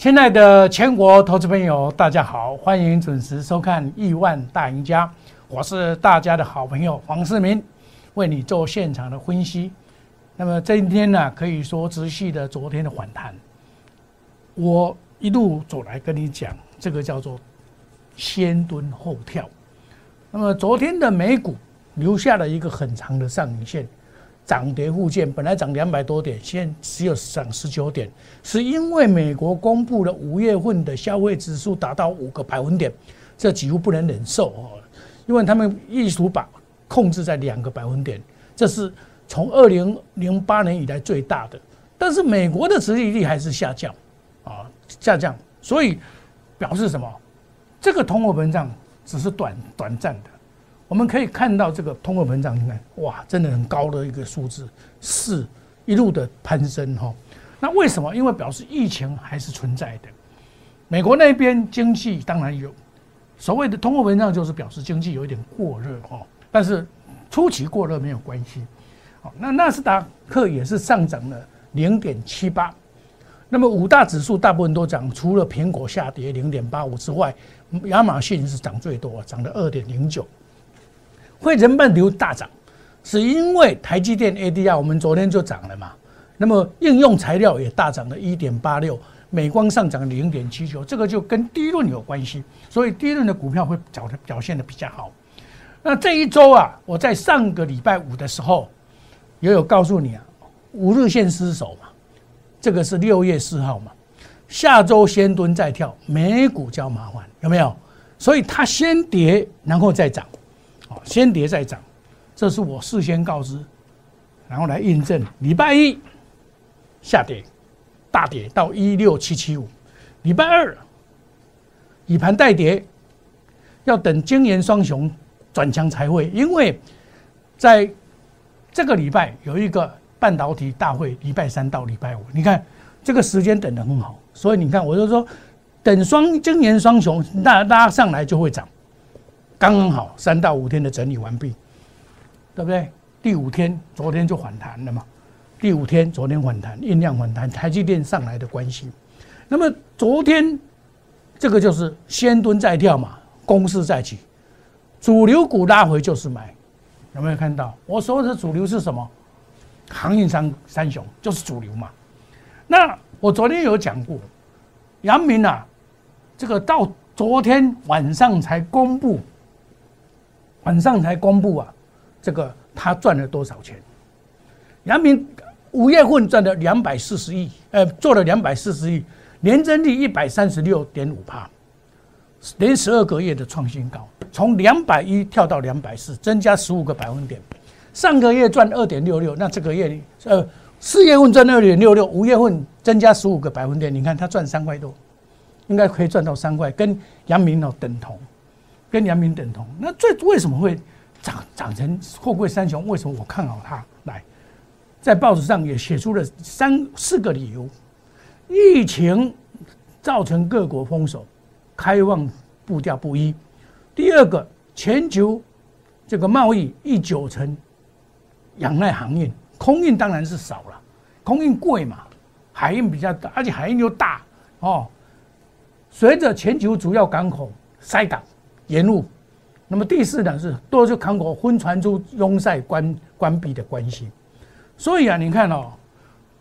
亲爱的全国投资朋友，大家好，欢迎准时收看《亿万大赢家》，我是大家的好朋友黄世明，为你做现场的分析。那么今天呢，可以说持续的昨天的反弹，我一路走来跟你讲，这个叫做先蹲后跳。那么昨天的美股留下了一个很长的上影线。涨跌互见，本来涨两百多点，现在只有涨十九点，是因为美国公布了五月份的消费指数达到五个百分点，这几乎不能忍受哦，因为他们意图把控制在两个百分点，这是从二零零八年以来最大的，但是美国的殖利率还是下降，啊下降，所以表示什么？这个通货膨胀只是短短暂的。我们可以看到这个通货膨胀，你看，哇，真的很高的一个数字，是一路的攀升哈。那为什么？因为表示疫情还是存在的。美国那边经济当然有所谓的通货膨胀，就是表示经济有一点过热哈。但是初期过热没有关系。好，那纳斯达克也是上涨了零点七八。那么五大指数大部分都涨，除了苹果下跌零点八五之外，亚马逊是涨最多，涨了二点零九。汇成半导体大涨，是因为台积电 ADR 我们昨天就涨了嘛？那么应用材料也大涨了一点八六，美光上涨零点七九，这个就跟第一轮有关系，所以第一轮的股票会表的表现的比较好。那这一周啊，我在上个礼拜五的时候也有告诉你啊，五日线失守嘛，这个是六月四号嘛，下周先蹲再跳，美股较麻烦，有没有？所以它先跌，然后再涨。先跌再涨，这是我事先告知，然后来印证。礼拜一下跌，大跌到一六七七五。礼拜二以盘带跌，要等金元双雄转强才会，因为在这个礼拜有一个半导体大会，礼拜三到礼拜五，你看这个时间等的很好，所以你看我就说，等双金元双雄拉拉上来就会涨。刚刚好，三到五天的整理完毕，对不对？第五天，昨天就反弹了嘛。第五天，昨天反弹，印量反弹，台积电上来的关系。那么昨天这个就是先蹲再跳嘛，攻势再起，主流股拉回就是买，有没有看到？我说的主流是什么？航运商三雄就是主流嘛。那我昨天有讲过，阳明啊，这个到昨天晚上才公布。晚上才公布啊，这个他赚了多少钱？杨明五月份赚了两百四十亿，呃，做了两百四十亿，年增率一百三十六点五帕，连十二个月的创新高，从两百一跳到两百四，增加十五个百分点。上个月赚二点六六，那这个月呃四月份赚二点六六，五月份增加十五个百分点，你看他赚三块多，应该可以赚到三块，跟杨明哦等同。跟阳明等同，那最为什么会长长成货柜三雄？为什么我看好它？来，在报纸上也写出了三四个理由：疫情造成各国封锁，开放步调不一；第二个，全球这个贸易一九成仰赖航运，空运当然是少了，空运贵嘛，海运比较大，而且海运又大哦。随着全球主要港口塞港。延误，那么第四呢是多数港口分传出拥塞关关闭的关系，所以啊，你看哦，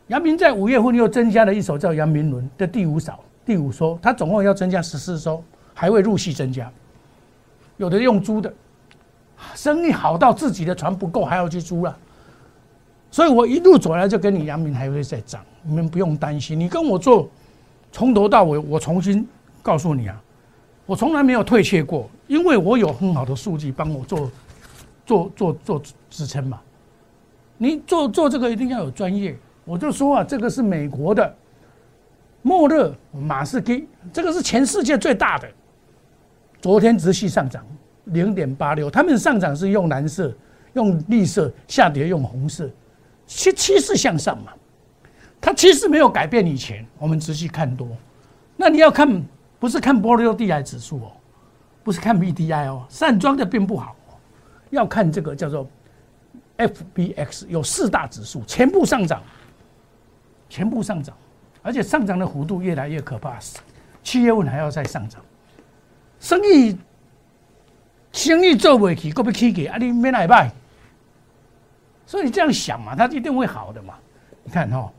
阳明在五月份又增加了一艘叫阳明轮的第五艘，第五艘，它总共要增加十四艘，还会陆续增加，有的用租的，生意好到自己的船不够还要去租了，所以我一路走来就跟你阳明还会再涨，你们不用担心，你跟我做，从头到尾我重新告诉你啊。我从来没有退却过，因为我有很好的数据帮我做做做做支撑嘛。你做做这个一定要有专业。我就说啊，这个是美国的莫勒马士基，这个是全世界最大的。昨天直系上涨零点八六，他们上涨是用蓝色、用绿色，下跌用红色，趋趋势向上嘛。它趋势没有改变以前，我们仔细看多。那你要看。不是看波罗的海指数哦，不是看 B D I 哦，散装的并不好，要看这个叫做 F B X，有四大指数全部上涨，全部上涨，而且上涨的幅度越来越可怕，七月份还要再上涨，生意生意做不起，够不起给啊？你没来拜，所以你这样想嘛，它一定会好的嘛。你看哈，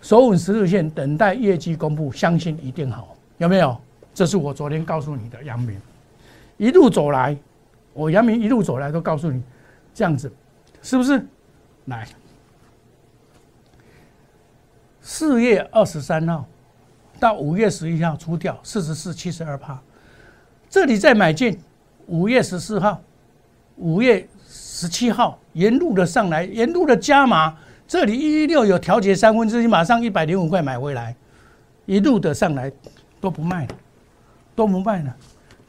首稳十日线，等待业绩公布，相信一定好，有没有？这是我昨天告诉你的阳明，一路走来，我阳明一路走来都告诉你，这样子，是不是？来。四月二十三号到五月十一号出掉四十四七十二帕，这里再买进，五月十四号、五月十七号沿路的上来，沿路的加码，这里一一六有调节三分之一，马上一百零五块买回来，一路的上来都不卖了，都不卖了，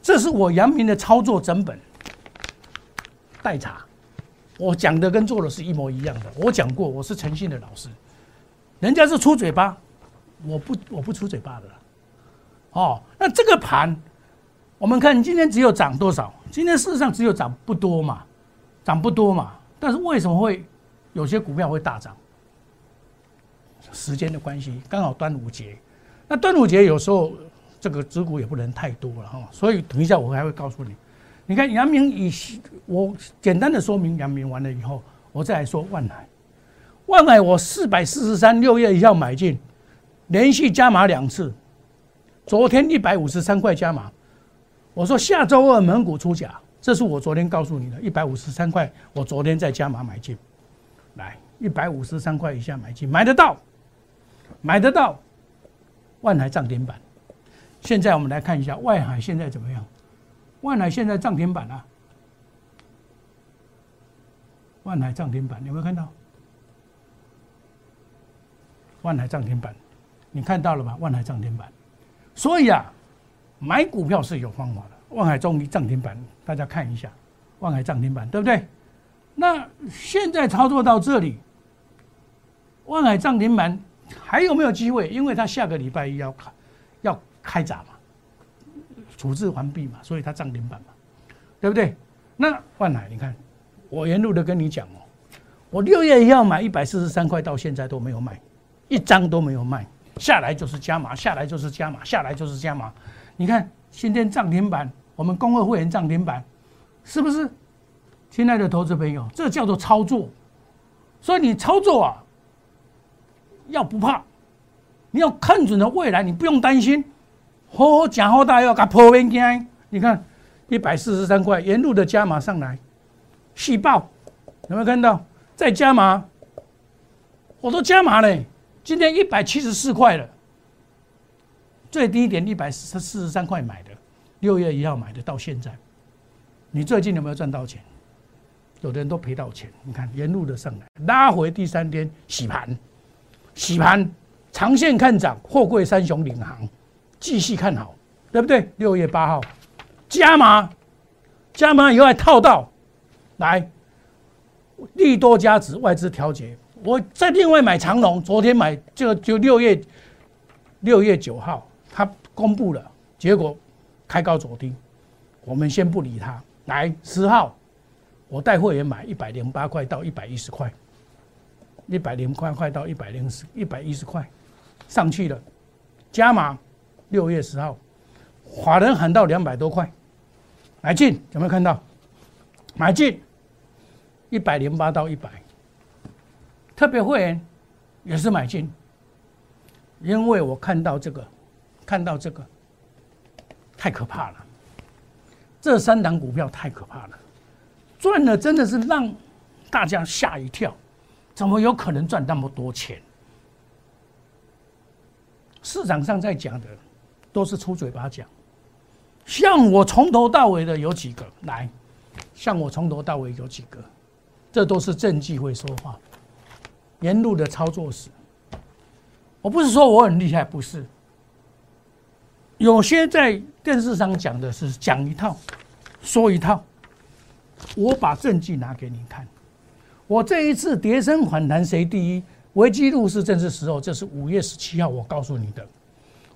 这是我阳明的操作整本代查，我讲的跟做的是一模一样的，我讲过我是诚信的老师。人家是出嘴巴，我不我不出嘴巴的，哦，那这个盘，我们看今天只有涨多少？今天事实上只有涨不多嘛，涨不多嘛。但是为什么会有些股票会大涨？时间的关系，刚好端午节，那端午节有时候这个指股也不能太多了哈。所以等一下我还会告诉你，你看阳明以我简单的说明阳明完了以后，我再来说万海。万海我四百四十三六月一号买进，连续加码两次，昨天一百五十三块加码，我说下周二蒙古出价，这是我昨天告诉你的，一百五十三块，我昨天再加码买进，来一百五十三块以下买进，买得到，买得到，万海涨停板，现在我们来看一下外海现在怎么样，万海现在涨停板啊，万海涨停板有没有看到？万海涨停板，你看到了吗？万海涨停板，所以啊，买股票是有方法的。万海终于涨停板，大家看一下，万海涨停板，对不对？那现在操作到这里，万海涨停板还有没有机会？因为他下个礼拜一要开要开闸嘛，处置完毕嘛，所以他涨停板嘛，对不对？那万海，你看，我沿路的跟你讲哦，我六月一号买一百四十三块，到现在都没有卖。一张都没有卖，下来就是加码，下来就是加码，下来就是加码。你看今天涨停板，我们公会会员涨停板，是不是？亲爱的投资朋友，这叫做操作。所以你操作啊，要不怕，你要看准了未来，你不用担心。好好讲好大要给破边惊。你看一百四十三块，沿路的加码上来，细爆，有没有看到？再加码，我都加码嘞。今天一百七十四块了，最低点一百四四十三块买的，六月一号买的，到现在，你最近有没有赚到钱？有的人都赔到钱。你看沿路的上来，拉回第三天洗盘，洗盘，长线看涨，货柜三雄领航，继续看好，对不对？六月八号加码，加码以后还套到，来利多加值，外资调节。我再另外买长龙，昨天买就就六月六月九号，他公布了结果，开高走低，我们先不理他。来十号，我带会员买一百零八块到一百一十块，一百零块块到一百零十一百一十块，上去了，加码。六月十号，华人喊到两百多块，买进有没有看到？买进一百零八到一百。特别会员也是买进，因为我看到这个，看到这个太可怕了。这三档股票太可怕了，赚了真的是让大家吓一跳，怎么有可能赚那么多钱？市场上在讲的都是出嘴巴讲，像我从头到尾的有几个来，像我从头到尾有几个，这都是证据会说话。沿路的操作史，我不是说我很厉害，不是。有些在电视上讲的是讲一套，说一套。我把证据拿给你看。我这一次跌升反弹谁第一？危机入市正是时候。这是五月十七号我告诉你的。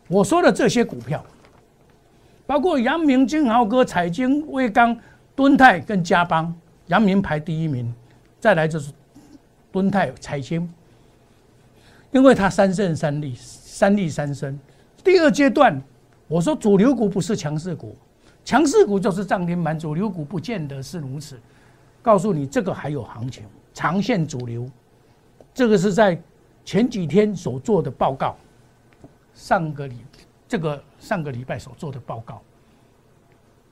我说的这些股票，包括阳明、金豪哥、彩晶、威刚、敦泰跟嘉邦，阳明排第一名，再来就是。敦泰财经，因为它三胜三利，三利三升。第二阶段，我说主流股不是强势股，强势股就是涨停板，主流股不见得是如此。告诉你，这个还有行情，长线主流，这个是在前几天所做的报告，上个礼这个上个礼拜所做的报告，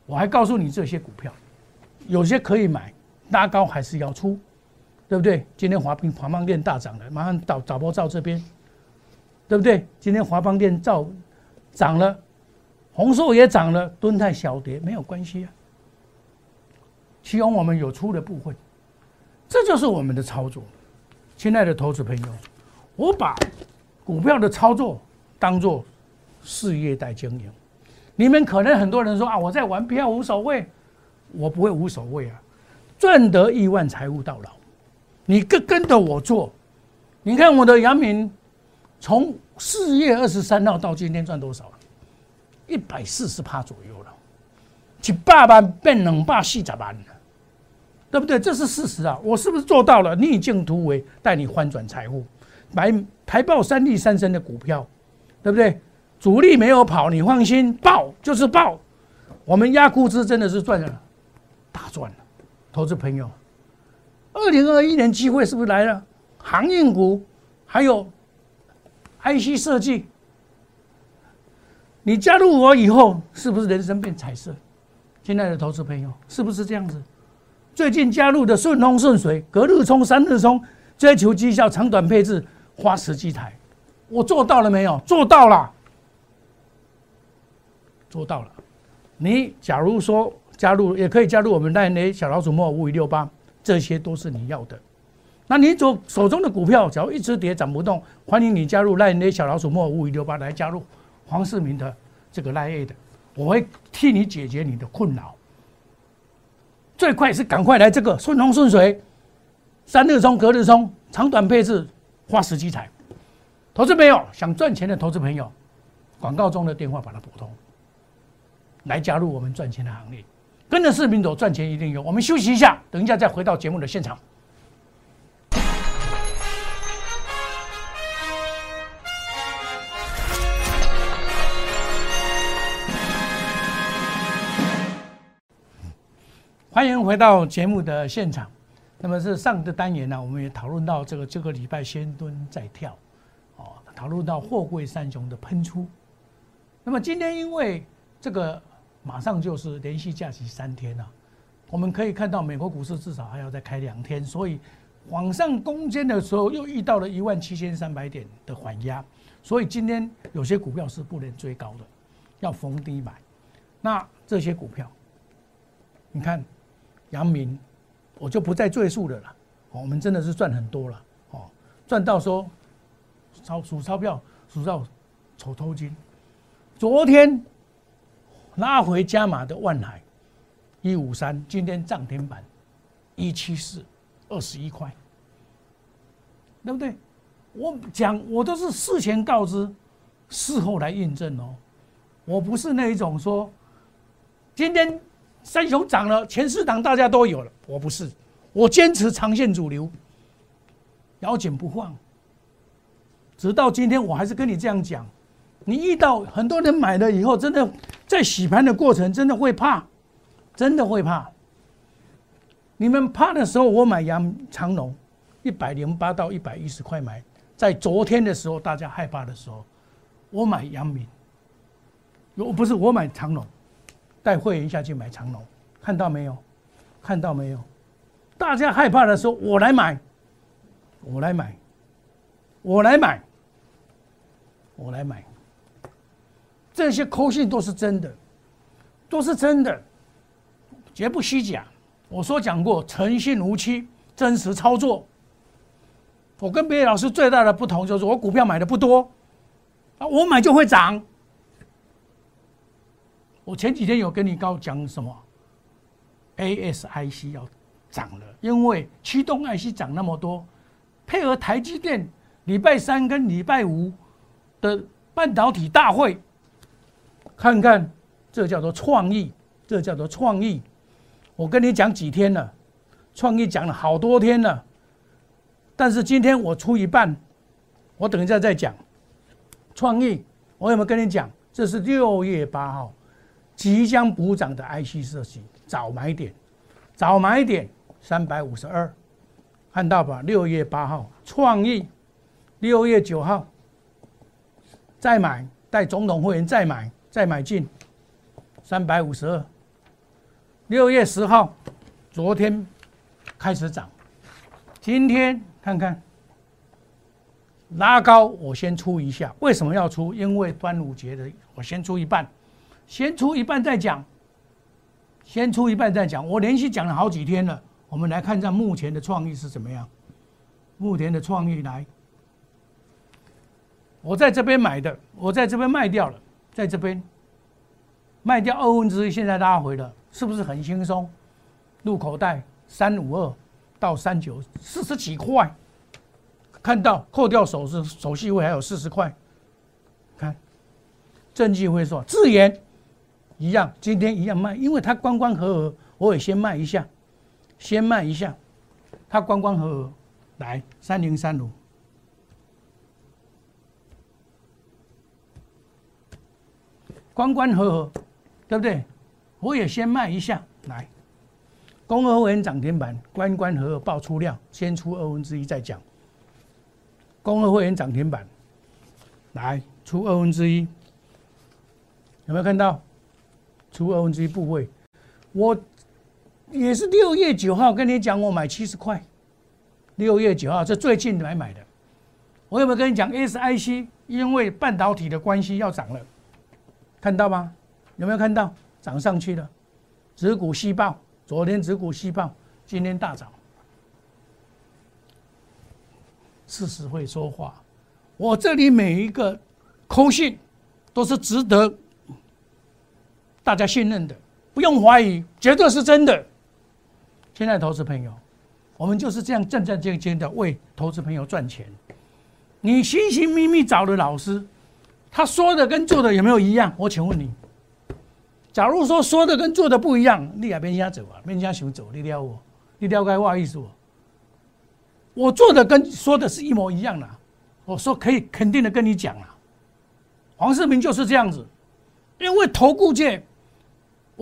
我还告诉你这些股票，有些可以买，拉高还是要出，对不对？今天华平华邦店大涨了，马上导导播照这边，对不对？今天华邦店照涨了，红寿也涨了，敦泰小跌没有关系啊。其中我们有出的部分，这就是我们的操作。亲爱的投资朋友，我把股票的操作当做事业在经营。你们可能很多人说啊，我在玩票无所谓，我不会无所谓啊，赚得亿万财富到老。你跟跟着我做，你看我的杨明从四月二十三号到今天赚多少了？一百四十趴左右了，一百万变两百四十万。对不对？这是事实啊！我是不是做到了逆境突围，带你翻转财富，买台报三利三升的股票，对不对？主力没有跑，你放心，爆就是爆。我们压估值真的是赚了，大赚了。投资朋友，二零二一年机会是不是来了？航运股还有 IC 设计，你加入我以后，是不是人生变彩色？亲爱的投资朋友，是不是这样子？最近加入的顺风顺水，隔日冲、三日冲，追求绩效、长短配置，花十几台，我做到了没有？做到了，做到了。你假如说加入，也可以加入我们赖内小老鼠莫五五六八，这些都是你要的。那你手手中的股票，只要一直跌涨不动，欢迎你加入赖 A 小老鼠莫五五六八来加入黄世明的这个赖 A 的，我会替你解决你的困扰。最快是赶快来这个顺风顺水，三日冲隔日冲，长短配置，花十几彩。投资朋友想赚钱的投资朋友，广告中的电话把它拨通，来加入我们赚钱的行列。跟着视频走，赚钱一定有。我们休息一下，等一下再回到节目的现场。欢迎回到节目的现场。那么是上个单元呢，我们也讨论到这个这个礼拜先蹲再跳，哦，讨论到货柜三雄的喷出。那么今天因为这个马上就是连续假期三天了，我们可以看到美国股市至少还要再开两天，所以往上攻坚的时候又遇到了一万七千三百点的缓压，所以今天有些股票是不能追高的，要逢低买。那这些股票，你看。阳明，我就不再赘述了啦。我们真的是赚很多了，哦，赚到说钞数钞票数到丑头金。昨天拉回加码的万海一五三，今天涨停板一七四二十一块，对不对？我讲我都是事前告知，事后来印证哦。我不是那一种说今天。三雄涨了，前四档大家都有了，我不是，我坚持长线主流，咬紧不放，直到今天我还是跟你这样讲。你遇到很多人买了以后，真的在洗盘的过程，真的会怕，真的会怕。你们怕的时候，我买阳长龙，一百零八到一百一十块买，在昨天的时候大家害怕的时候，我买阳明，我不是我买长龙。带会员下去买长龙，看到没有？看到没有？大家害怕的时候，我来买，我来买，我来买，我来买。这些口信都是真的，都是真的，绝不虚假。我说讲过，诚信无欺，真实操作。我跟别的老师最大的不同就是，我股票买的不多，啊，我买就会涨。我前几天有跟你告讲什么？ASIC 要涨了，因为驱动 IC 涨那么多，配合台积电礼拜三跟礼拜五的半导体大会，看看这叫做创意，这叫做创意。我跟你讲几天了，创意讲了好多天了，但是今天我出一半，我等一下再讲。创意，我有没有跟你讲？这是六月八号即将补涨的 IC 设计，早买点，早买点三百五十二，看到吧？六月八号创意，六月九号再买，带总统会员再买，再买进三百五十二。六月十号，昨天开始涨，今天看看。拉高，我先出一下。为什么要出？因为端午节的，我先出一半，先出一半再讲，先出一半再讲。我连续讲了好几天了。我们来看一下目前的创意是怎么样。目前的创意来，我在这边买的，我在这边卖掉了，在这边卖掉二分之一，现在拉回了，是不是很轻松？入口袋三五二到三九四十几块。看到扣掉手续手续费还有四十块，看，证据会说自研一样，今天一样卖，因为它关关合合，我也先卖一下，先卖一下，它关关合合，来三零三五，关关合合，对不对？我也先卖一下，来，公合文涨停板，关关合合爆出量，先出二分之一再讲。公二会员涨停板，来出二分之一，有没有看到？出二分之一部位，我也是六月九号跟你讲，我买七十块。六月九号，这最近来买的。我有没有跟你讲？SIC 因为半导体的关系要涨了，看到吗？有没有看到？涨上去了，指股细报，昨天指股细报，今天大涨。事实会说话，我这里每一个空信都是值得大家信任的，不用怀疑，绝对是真的。亲爱的投资朋友，我们就是这样战战兢兢的为投资朋友赚钱。你寻寻觅觅找的老师，他说的跟做的有没有一样？我请问你，假如说说的跟做的不一样，你也别瞎走啊，别瞎想走，你撩我，你了解我意思不？我做的跟说的是一模一样的，我说可以肯定的跟你讲啊，黄世明就是这样子，因为投顾界，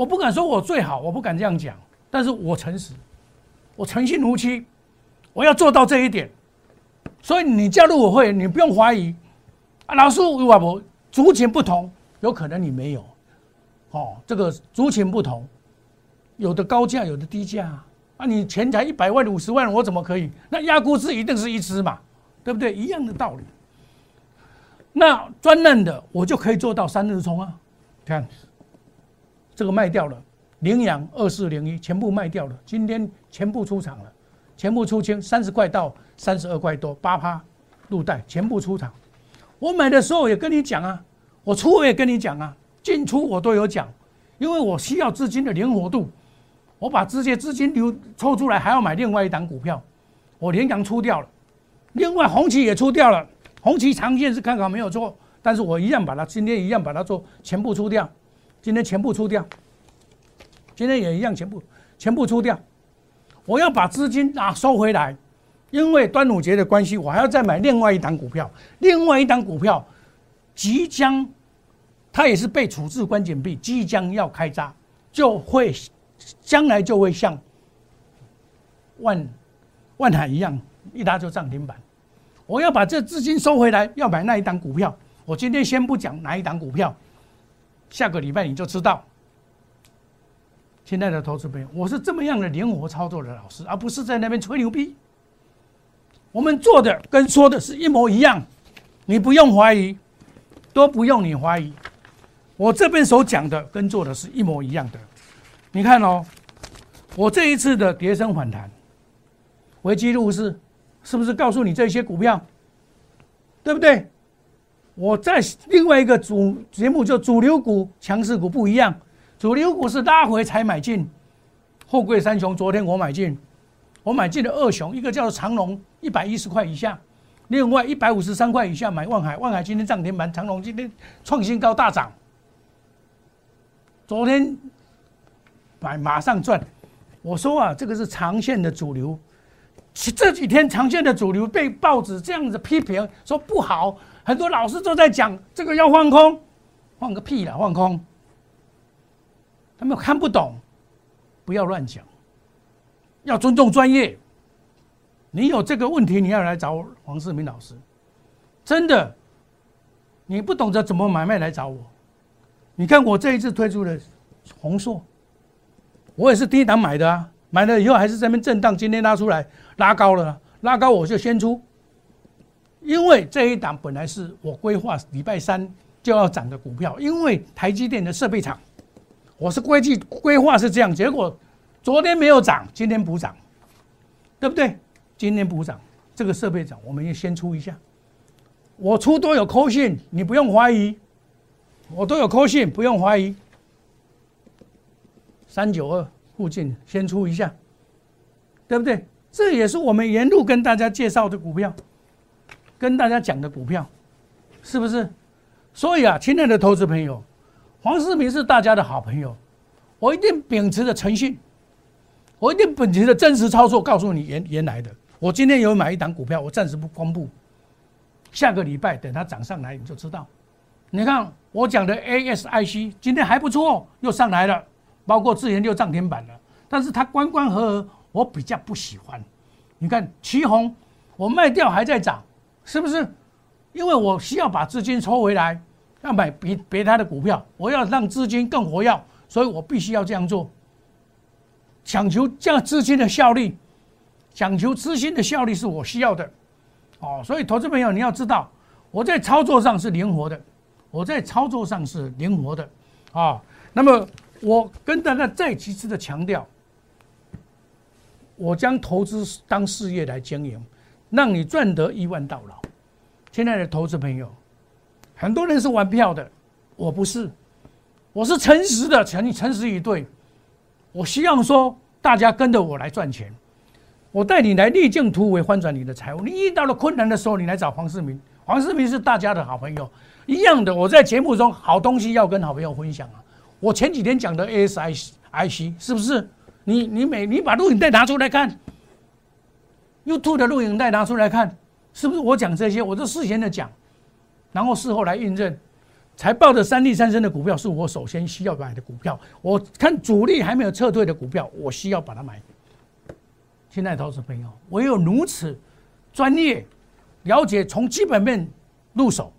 我不敢说我最好，我不敢这样讲，但是我诚实，我诚信如漆，我要做到这一点，所以你加入我会，你不用怀疑，啊，老师我不族群不同，有可能你没有，哦，这个族群不同，有的高价，有的低价。啊，你钱才一百万、五十万，我怎么可以？那压估值一定是一只嘛，对不对？一样的道理。那专任的我就可以做到三日冲啊。看，这个卖掉了，羚羊二四零一全部卖掉了，今天全部出场了，全部出清，三十块到三十二块多，八趴入袋，全部出场。我买的时候也跟你讲啊，我出我也跟你讲啊，进出我都有讲，因为我需要资金的灵活度。我把这些资金流抽出来，还要买另外一档股票，我连阳出掉了，另外红旗也出掉了，红旗长线是看好没有错，但是我一样把它今天一样把它做全部出掉，今天全部出掉，今天也一样全部全部出掉，我要把资金啊收回来，因为端午节的关系，我还要再买另外一档股票，另外一档股票即将，它也是被处置关键币，即将要开闸，就会。将来就会像万万海一样，一拉就涨停板。我要把这资金收回来，要买那一档股票。我今天先不讲哪一档股票，下个礼拜你就知道。亲爱的投资朋友，我是这么样的灵活操作的老师，而不是在那边吹牛逼。我们做的跟说的是一模一样，你不用怀疑，都不用你怀疑。我这边所讲的跟做的是一模一样的。你看哦，我这一次的跌升反弹，维基入市，是不是告诉你这些股票，对不对？我在另外一个主节目就主流股、强势股不一样，主流股是拉回才买进，货柜三雄昨天我买进，我买进了二雄，一个叫长隆一百一十块以下，另外一百五十三块以下买万海，万海今天涨停板，长隆今天创新高大涨，昨天。买马上赚，我说啊，这个是长线的主流，这几天长线的主流被报纸这样子批评说不好，很多老师都在讲这个要放空，放个屁啦，放空。他们看不懂，不要乱讲，要尊重专业。你有这个问题，你要来找黄世明老师。真的，你不懂得怎么买卖来找我。你看我这一次推出的红硕，我也是第一档买的啊，买了以后还是在那边震荡，今天拉出来拉高了，拉高我就先出，因为这一档本来是我规划礼拜三就要涨的股票，因为台积电的设备厂，我是规计规划是这样，结果昨天没有涨，今天补涨，对不对？今天补涨，这个设备涨，我们也先出一下。我出都有扣信，你不用怀疑，我都有扣信，不用怀疑。三九二附近先出一下，对不对？这也是我们沿路跟大家介绍的股票，跟大家讲的股票，是不是？所以啊，亲爱的投资朋友，黄世明是大家的好朋友，我一定秉持着诚信，我一定秉持着真实操作，告诉你原原来的。我今天有买一档股票，我暂时不公布。下个礼拜等它涨上来，你就知道。你看我讲的 ASIC 今天还不错，又上来了，包括智研又涨停板了。但是它关关合合，我比较不喜欢。你看旗红，我卖掉还在涨，是不是？因为我需要把资金抽回来，要买别别他的股票，我要让资金更活跃，所以我必须要这样做，讲求这样资金的效率。讲求资金的效率是我需要的，哦，所以投资朋友你要知道，我在操作上是灵活的，我在操作上是灵活的，啊，那么我跟大家再其次的强调，我将投资当事业来经营，让你赚得一万到老。亲爱的投资朋友，很多人是玩票的，我不是，我是诚实的，请你诚实以对，我希望说大家跟着我来赚钱。我带你来逆境突围，翻转你的财务。你遇到了困难的时候，你来找黄世明。黄世明是大家的好朋友，一样的。我在节目中好东西要跟好朋友分享啊。我前几天讲的 ASIC 是不是？你你每你把录影带拿出来看，YouTube 的录影带拿出来看，是不是？我讲这些，我都事先的讲，然后事后来印证。才报的三利三升的股票是我首先需要买的股票。我看主力还没有撤退的股票，我需要把它买。亲爱的投资朋友，唯有如此专业了解，从基本面入手，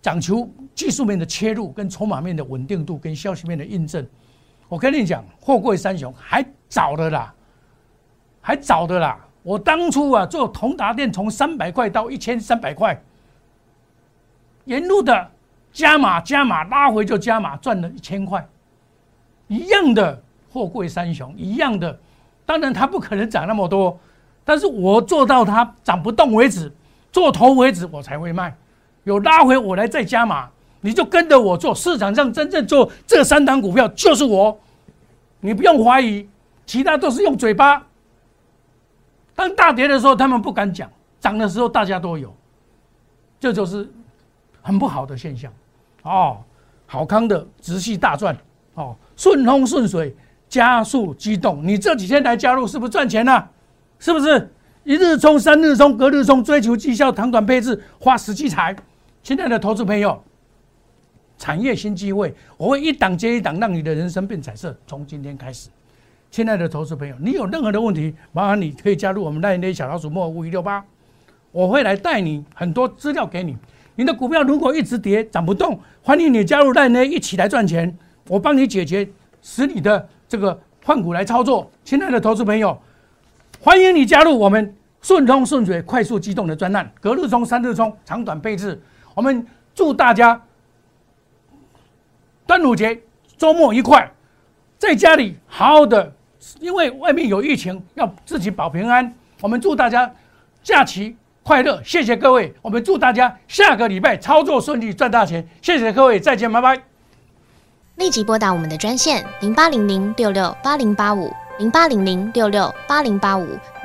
讲求技术面的切入，跟筹码面的稳定度，跟消息面的印证。我跟你讲，货柜三雄还早的啦，还早的啦。我当初啊，做同达电从三百块到一千三百块，沿路的加码加码，拉回就加码，赚了一千块。一样的货柜三雄，一样的。当然，它不可能涨那么多，但是我做到它涨不动为止，做头为止，我才会卖。有拉回我来再加码，你就跟着我做。市场上真正做这三档股票就是我，你不用怀疑，其他都是用嘴巴。当大跌的时候，他们不敢讲；涨的时候，大家都有，这就是很不好的现象。哦，好康的直系大赚，哦，顺风顺水。加速机动，你这几天来加入是不是赚钱了？是不是一日冲、三日冲、隔日冲，追求绩效、长短配置，花实际财？亲爱的投资朋友，产业新机会，我会一档接一档，让你的人生变彩色。从今天开始，亲爱的投资朋友，你有任何的问题，麻烦你可以加入我们那那小老鼠莫五一六八，我会来带你很多资料给你。你的股票如果一直跌涨不动，欢迎你加入那那一起来赚钱，我帮你解决，使你的。这个换股来操作，亲爱的投资朋友，欢迎你加入我们顺通顺水、快速机动的专栏，隔日冲、三日冲、长短配置。我们祝大家端午节周末愉快，在家里好好的，因为外面有疫情，要自己保平安。我们祝大家假期快乐，谢谢各位。我们祝大家下个礼拜操作顺利，赚大钱。谢谢各位，再见，拜拜。立即拨打我们的专线零八零零六六八零八五零八零零六六八零八五。